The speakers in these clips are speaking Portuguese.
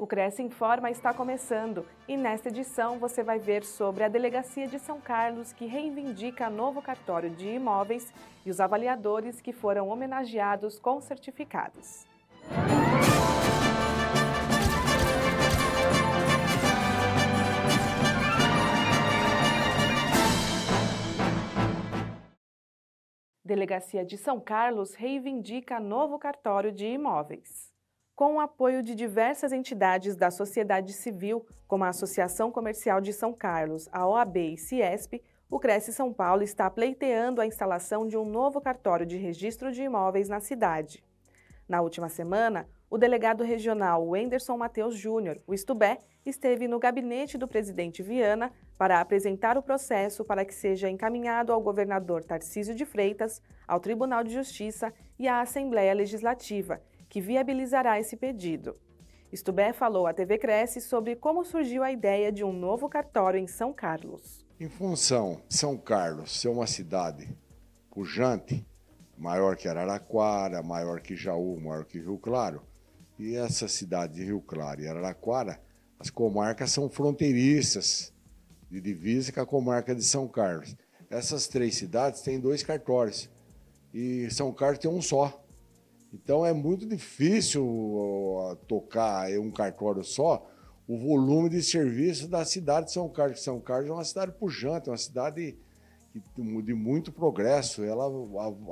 O Cresce Informa está começando e nesta edição você vai ver sobre a Delegacia de São Carlos que reivindica novo cartório de imóveis e os avaliadores que foram homenageados com certificados. Delegacia de São Carlos reivindica novo cartório de imóveis. Com o apoio de diversas entidades da sociedade civil, como a Associação Comercial de São Carlos, a OAB e Ciesp, o Cresce São Paulo está pleiteando a instalação de um novo cartório de registro de imóveis na cidade. Na última semana, o delegado regional Wenderson Mateus Júnior, o Estubé, esteve no gabinete do presidente Viana para apresentar o processo para que seja encaminhado ao governador Tarcísio de Freitas, ao Tribunal de Justiça e à Assembleia Legislativa, que viabilizará esse pedido. Estubé falou à TV Cresce sobre como surgiu a ideia de um novo cartório em São Carlos. Em função São Carlos ser uma cidade pujante, maior que Araraquara, maior que Jaú, maior que Rio Claro, e essa cidade de Rio Claro e Araraquara, as comarcas são fronteiriças de divisa com a comarca de São Carlos. Essas três cidades têm dois cartórios e São Carlos tem um só. Então é muito difícil tocar um cartório só o volume de serviço da cidade de São Carlos. São Carlos é uma cidade pujante, é uma cidade de muito progresso. Ela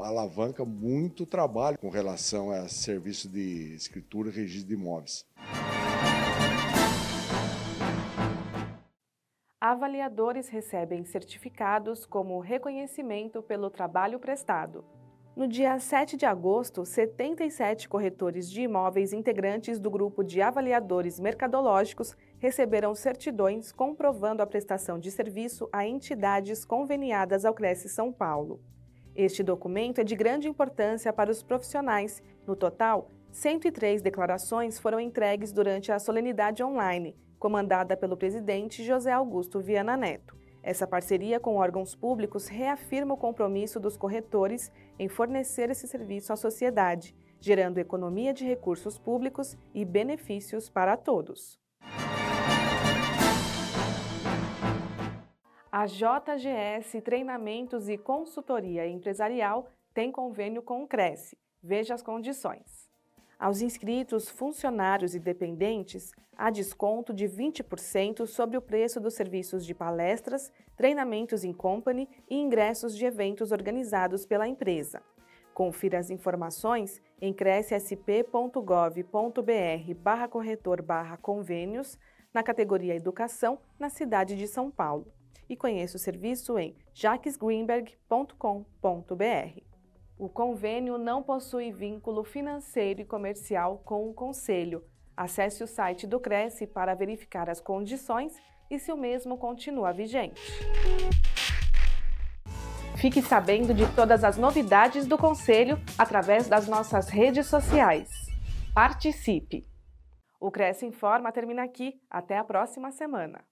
alavanca muito trabalho com relação a serviço de escritura e registro de imóveis. Avaliadores recebem certificados como reconhecimento pelo trabalho prestado. No dia 7 de agosto, 77 corretores de imóveis integrantes do grupo de avaliadores mercadológicos receberam certidões comprovando a prestação de serviço a entidades conveniadas ao Cresce São Paulo. Este documento é de grande importância para os profissionais. No total, 103 declarações foram entregues durante a solenidade online, comandada pelo presidente José Augusto Viana Neto. Essa parceria com órgãos públicos reafirma o compromisso dos corretores em fornecer esse serviço à sociedade, gerando economia de recursos públicos e benefícios para todos. A JGS Treinamentos e Consultoria Empresarial tem convênio com o Cresce. Veja as condições. Aos inscritos, funcionários e dependentes, há desconto de 20% sobre o preço dos serviços de palestras, treinamentos em company e ingressos de eventos organizados pela empresa. Confira as informações em crescsp.gov.br barra corretor barra convênios na categoria Educação na cidade de São Paulo e conheça o serviço em jaquesgreenberg.com.br. O convênio não possui vínculo financeiro e comercial com o Conselho. Acesse o site do Cresce para verificar as condições e se o mesmo continua vigente. Fique sabendo de todas as novidades do Conselho através das nossas redes sociais. Participe! O Cresce Informa termina aqui. Até a próxima semana.